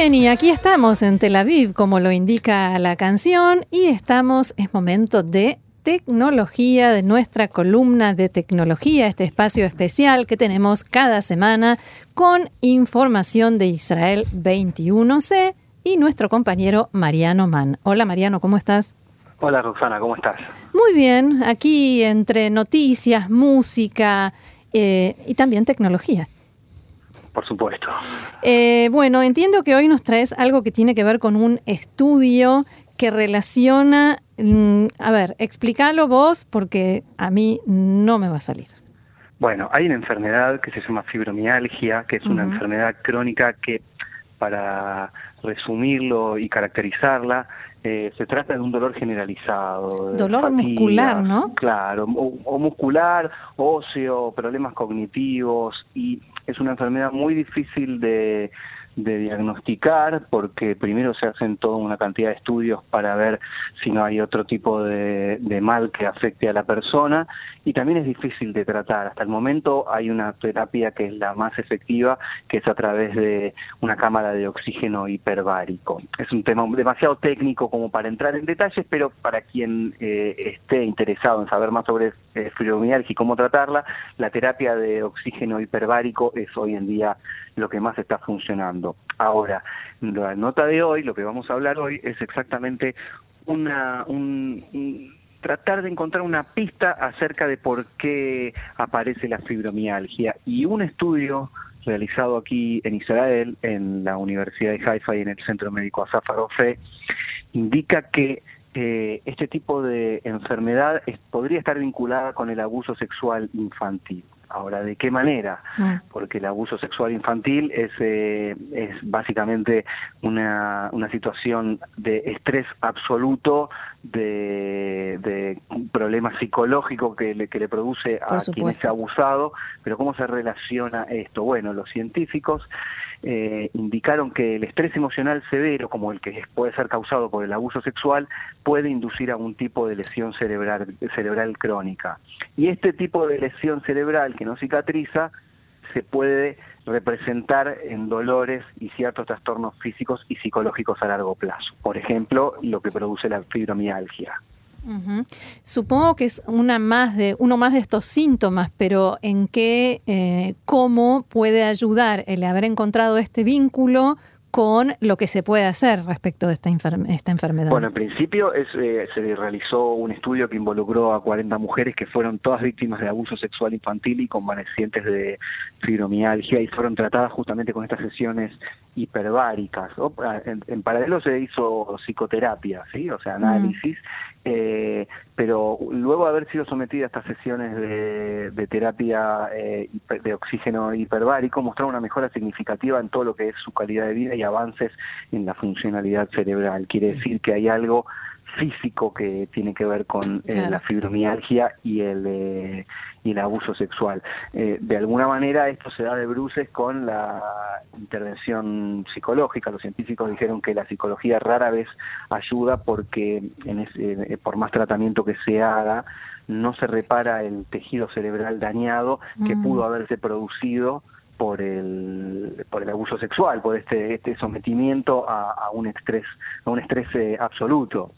Bien, y aquí estamos en Tel Aviv, como lo indica la canción, y estamos, es momento de tecnología, de nuestra columna de tecnología, este espacio especial que tenemos cada semana con información de Israel 21C y nuestro compañero Mariano Mann. Hola Mariano, ¿cómo estás? Hola Roxana, ¿cómo estás? Muy bien, aquí entre noticias, música eh, y también tecnología. Por supuesto. Eh, bueno, entiendo que hoy nos traes algo que tiene que ver con un estudio que relaciona, mm, a ver, explícalo vos porque a mí no me va a salir. Bueno, hay una enfermedad que se llama fibromialgia, que es una enfermedad crónica que, para resumirlo y caracterizarla, eh, se trata de un dolor generalizado. Dolor muscular, ¿no? Claro, o, muscular, óseo, problemas cognitivos y es una enfermedad muy difícil de, de diagnosticar porque primero se hacen toda una cantidad de estudios para ver si no hay otro tipo de, de, mal que afecte a la persona y también es difícil de tratar. Hasta el momento hay una terapia que es la más efectiva, que es a través de una cámara de oxígeno hiperbárico. Es un tema demasiado técnico como para entrar en detalles, pero para quien eh, esté interesado en saber más sobre eh, fibromialgia y cómo tratarla, la terapia de oxígeno hiperbárico es hoy en día lo que más está funcionando. Ahora, la nota de hoy, lo que vamos a hablar hoy, es exactamente una, un, tratar de encontrar una pista acerca de por qué aparece la fibromialgia. Y un estudio realizado aquí en Israel, en la Universidad de Haifa y en el Centro Médico Asaf indica que eh, este tipo de enfermedad podría estar vinculada con el abuso sexual infantil. Ahora, ¿de qué manera? Ah. Porque el abuso sexual infantil es, eh, es básicamente una, una situación de estrés absoluto, de, de problema psicológico que le, que le produce a quien está abusado. Pero ¿cómo se relaciona esto? Bueno, los científicos eh, indicaron que el estrés emocional severo, como el que puede ser causado por el abuso sexual, puede inducir a un tipo de lesión cerebral, cerebral crónica. Y este tipo de lesión cerebral que no cicatriza se puede representar en dolores y ciertos trastornos físicos y psicológicos a largo plazo. Por ejemplo, lo que produce la fibromialgia. Supongo que es una más de, uno más de estos síntomas, pero ¿en qué, eh, cómo puede ayudar el haber encontrado este vínculo con lo que se puede hacer respecto de esta, esta enfermedad? Bueno, en principio es, eh, se realizó un estudio que involucró a 40 mujeres que fueron todas víctimas de abuso sexual infantil y convalecientes de fibromialgia y fueron tratadas justamente con estas sesiones hiperbáricas. En, paralelo se hizo psicoterapia, ¿sí? o sea, análisis, eh, pero luego de haber sido sometida a estas sesiones de, terapia eh, de oxígeno hiperbárico, mostraron una mejora significativa en todo lo que es su calidad de vida y avances en la funcionalidad cerebral. Quiere decir que hay algo físico que tiene que ver con eh, la fibromialgia y el, eh, y el abuso sexual. Eh, de alguna manera esto se da de bruces con la intervención psicológica. Los científicos dijeron que la psicología rara vez ayuda porque en por más tratamiento que se haga, no se repara el tejido cerebral dañado que mm. pudo haberse producido por el por el abuso sexual, por este este sometimiento a, un estrés a un estrés absoluto.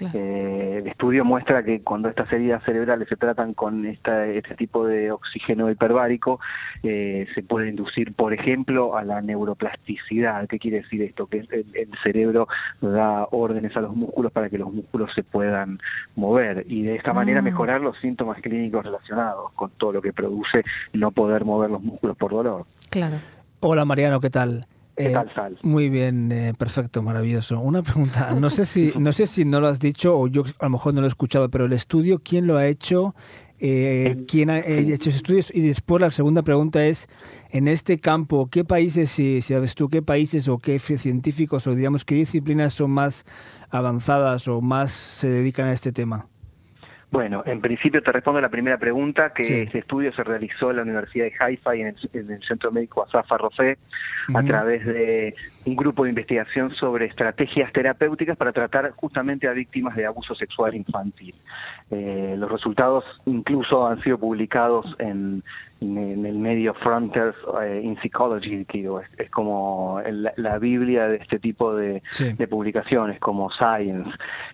Eh, el estudio muestra que cuando estas heridas cerebrales se tratan con esta, este tipo de oxígeno hiperbárico, eh, se puede inducir, por ejemplo, a la neuroplasticidad. ¿Qué quiere decir esto? Que el, cerebro da órdenes a los músculos para que los músculos se puedan mover y de esta manera mm. mejorar los síntomas clínicos relacionados con todo lo que produce no poder mover los músculos por dolor. Claro. Hola Mariano, ¿qué tal? ¿Qué tal, Sal? Muy bien, perfecto, maravilloso. Una pregunta, no sé si no sé si no lo has dicho o yo a lo mejor no lo he escuchado, pero el estudio, ¿quién lo ha hecho? Eh, quién ha hecho estudios y después la segunda pregunta es en este campo qué países si sabes tú qué países o qué científicos o digamos qué disciplinas son más avanzadas o más se dedican a este tema bueno, en principio te respondo a la primera pregunta, que este estudio se realizó en la Universidad de Haifa y en el, Centro Médico Asaf Arrofé a través de un grupo de investigación sobre estrategias terapéuticas para tratar justamente a víctimas de abuso sexual infantil. Eh, los resultados incluso han sido publicados en, en, el medio Frontiers eh, in Psychology, que es, como la Biblia de este tipo de, publicaciones, como Science.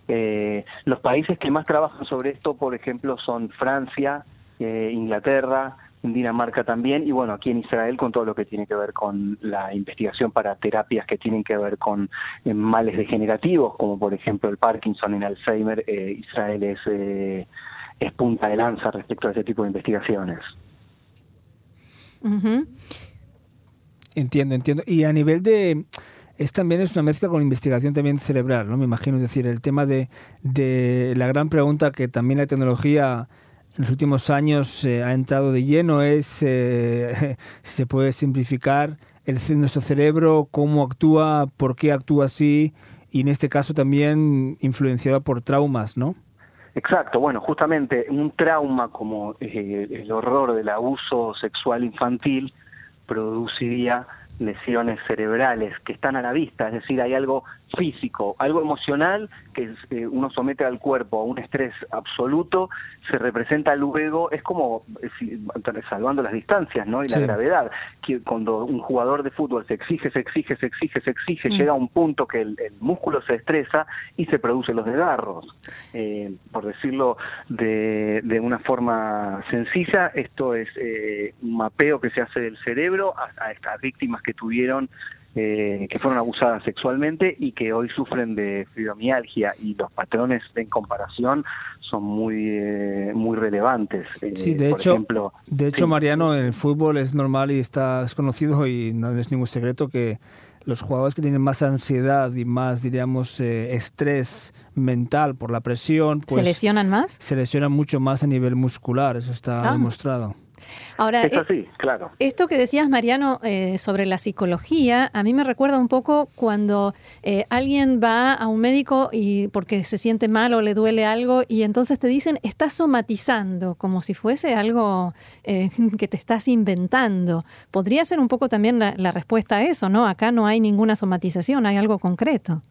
Eh, los países que más trabajan sobre esto, por ejemplo, son Francia, eh, Inglaterra, Dinamarca también, y bueno, aquí en Israel con todo lo que tiene que ver con la investigación para terapias que tienen que ver con males degenerativos, como por ejemplo el Parkinson y el Alzheimer, Israel es, es punta de lanza respecto a ese tipo de investigaciones. Entiendo, entiendo. Y a nivel de... Es también es una mezcla con investigación también cerebral, ¿no? Me imagino, es decir, el tema de, de la gran pregunta que también la tecnología en los últimos años eh, ha entrado de lleno es eh, se puede simplificar el, nuestro cerebro, cómo actúa, por qué actúa así, y en este caso también influenciado por traumas, ¿no? Exacto, bueno, justamente un trauma como eh, el horror del abuso sexual infantil produciría lesiones cerebrales que están a la vista, es decir, hay algo físico, algo emocional que eh, uno somete al cuerpo a un estrés absoluto, se representa luego, es como salvando las distancias ¿no? y la gravedad, que cuando un jugador de fútbol se exige, se exige, se exige, se exige, mm. llega a un punto que el, músculo se estresa y se producen los desgarros. Eh, por decirlo de, de, una forma sencilla, esto es eh, un mapeo que se hace del cerebro a estas víctimas que tuvieron eh, que fueron abusadas sexualmente y que hoy sufren de fibromialgia y los patrones en comparación son muy eh, muy relevantes. Eh, sí, de hecho, de hecho Mariano, en el fútbol es normal y está es conocido y no es ningún secreto que los jugadores que tienen más ansiedad y más, diríamos, estrés mental por la presión, pues, ¿se lesionan más? Se lesionan mucho más a nivel muscular, eso está ah. demostrado. Ahora, eh, claro. Esto que decías, Mariano, eh, sobre la psicología, a mí me recuerda un poco cuando eh, alguien va a un médico y porque se siente mal o le duele algo y entonces te dicen, estás somatizando, como si fuese algo que te estás inventando. Podría ser un poco también la respuesta a eso, ¿no? Acá no hay ninguna somatización, hay algo concreto.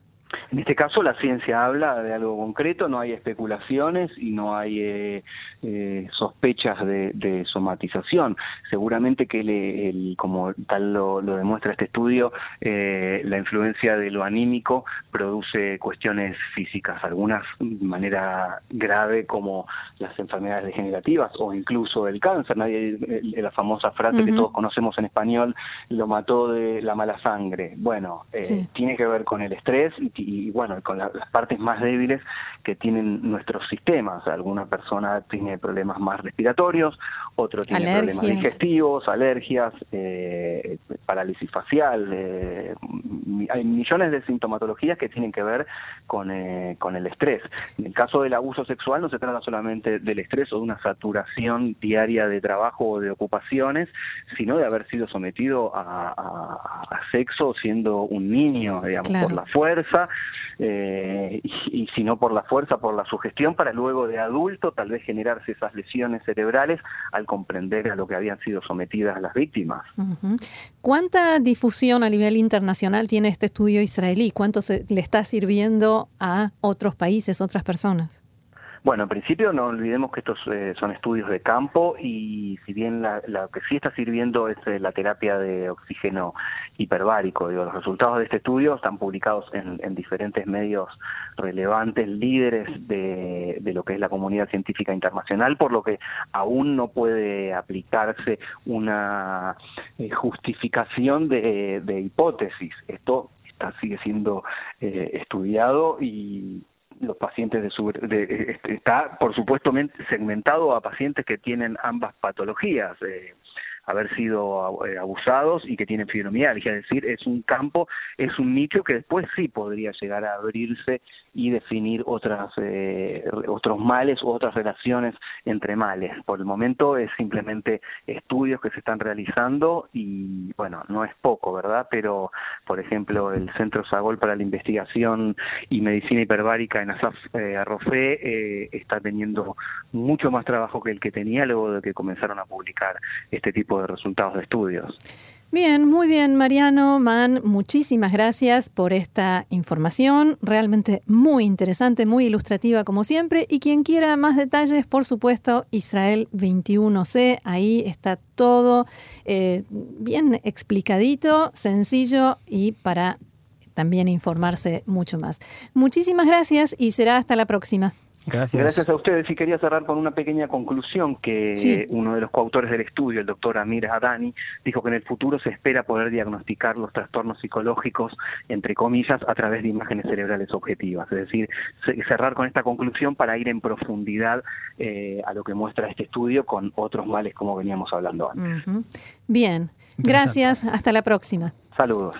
En este caso la ciencia habla de algo concreto, no hay especulaciones y no hay eh, eh, sospechas de, somatización. Seguramente que, el, como tal lo, demuestra este estudio, eh, la influencia de lo anímico produce cuestiones físicas, algunas de manera grave como las enfermedades degenerativas o incluso el cáncer. Nadie, la famosa frase que todos conocemos en español, lo mató de la mala sangre. Bueno, tiene que ver con el estrés y y bueno, con las partes más débiles que tienen nuestros sistemas. Alguna persona tiene problemas más respiratorios, otro tiene problemas digestivos, alergias, eh, parálisis facial. Eh, hay millones de sintomatologías que tienen que ver con, eh, con el estrés. En el caso del abuso sexual no se trata solamente del estrés o de una saturación diaria de trabajo o de ocupaciones, sino de haber sido sometido a, sexo siendo un niño, digamos, por la fuerza eh, y, si no por la fuerza, por la sugestión, para luego de adulto tal vez generarse esas lesiones cerebrales al comprender a lo que habían sido sometidas las víctimas. ¿Cuánta difusión a nivel internacional tiene este estudio israelí? ¿Cuánto se, le está sirviendo a otros países, otras personas? Bueno, en principio no olvidemos que estos eh, son estudios de campo y si bien la, que sí está sirviendo es eh, la terapia de oxígeno hiperbárico, digo, los resultados de este estudio están publicados en, diferentes medios relevantes, líderes de, lo que es la comunidad científica internacional, por lo que aún no puede aplicarse una eh, justificación de, hipótesis. Esto sigue siendo estudiado y, los pacientes de, su, este, está por supuesto segmentado a pacientes que tienen ambas patologías. Eh, haber sido eh, abusados y que tienen fibromialgia, es decir, es un campo, es un nicho que después sí podría llegar a abrirse y definir otras eh, otros males u otras relaciones entre males. Por el momento es simplemente estudios que se están realizando y bueno, no es poco, ¿verdad? Pero por ejemplo, el Centro Sagol para la Investigación y Medicina Hiperbárica en Asaf eh, Arrofé eh, está teniendo mucho más trabajo que el que tenía luego de que comenzaron a publicar este tipo de resultados de estudios. Bien, muy bien, Mariano, Man, muchísimas gracias por esta información, realmente muy interesante, muy ilustrativa como siempre. Y quien quiera más detalles, por supuesto, Israel 21C, ahí está todo eh, bien explicadito, sencillo y para también informarse mucho más. Muchísimas gracias y será hasta la próxima. Gracias. Gracias a ustedes. Y quería cerrar con una pequeña conclusión que uno de los coautores del estudio, el doctor Amir Adani, dijo que en el futuro se espera poder diagnosticar los trastornos psicológicos, entre comillas, a través de imágenes cerebrales objetivas. Es decir, cerrar con esta conclusión para ir en profundidad eh, a lo que muestra este estudio con otros males como veníamos hablando antes. Bien, gracias. Hasta la próxima. Saludos.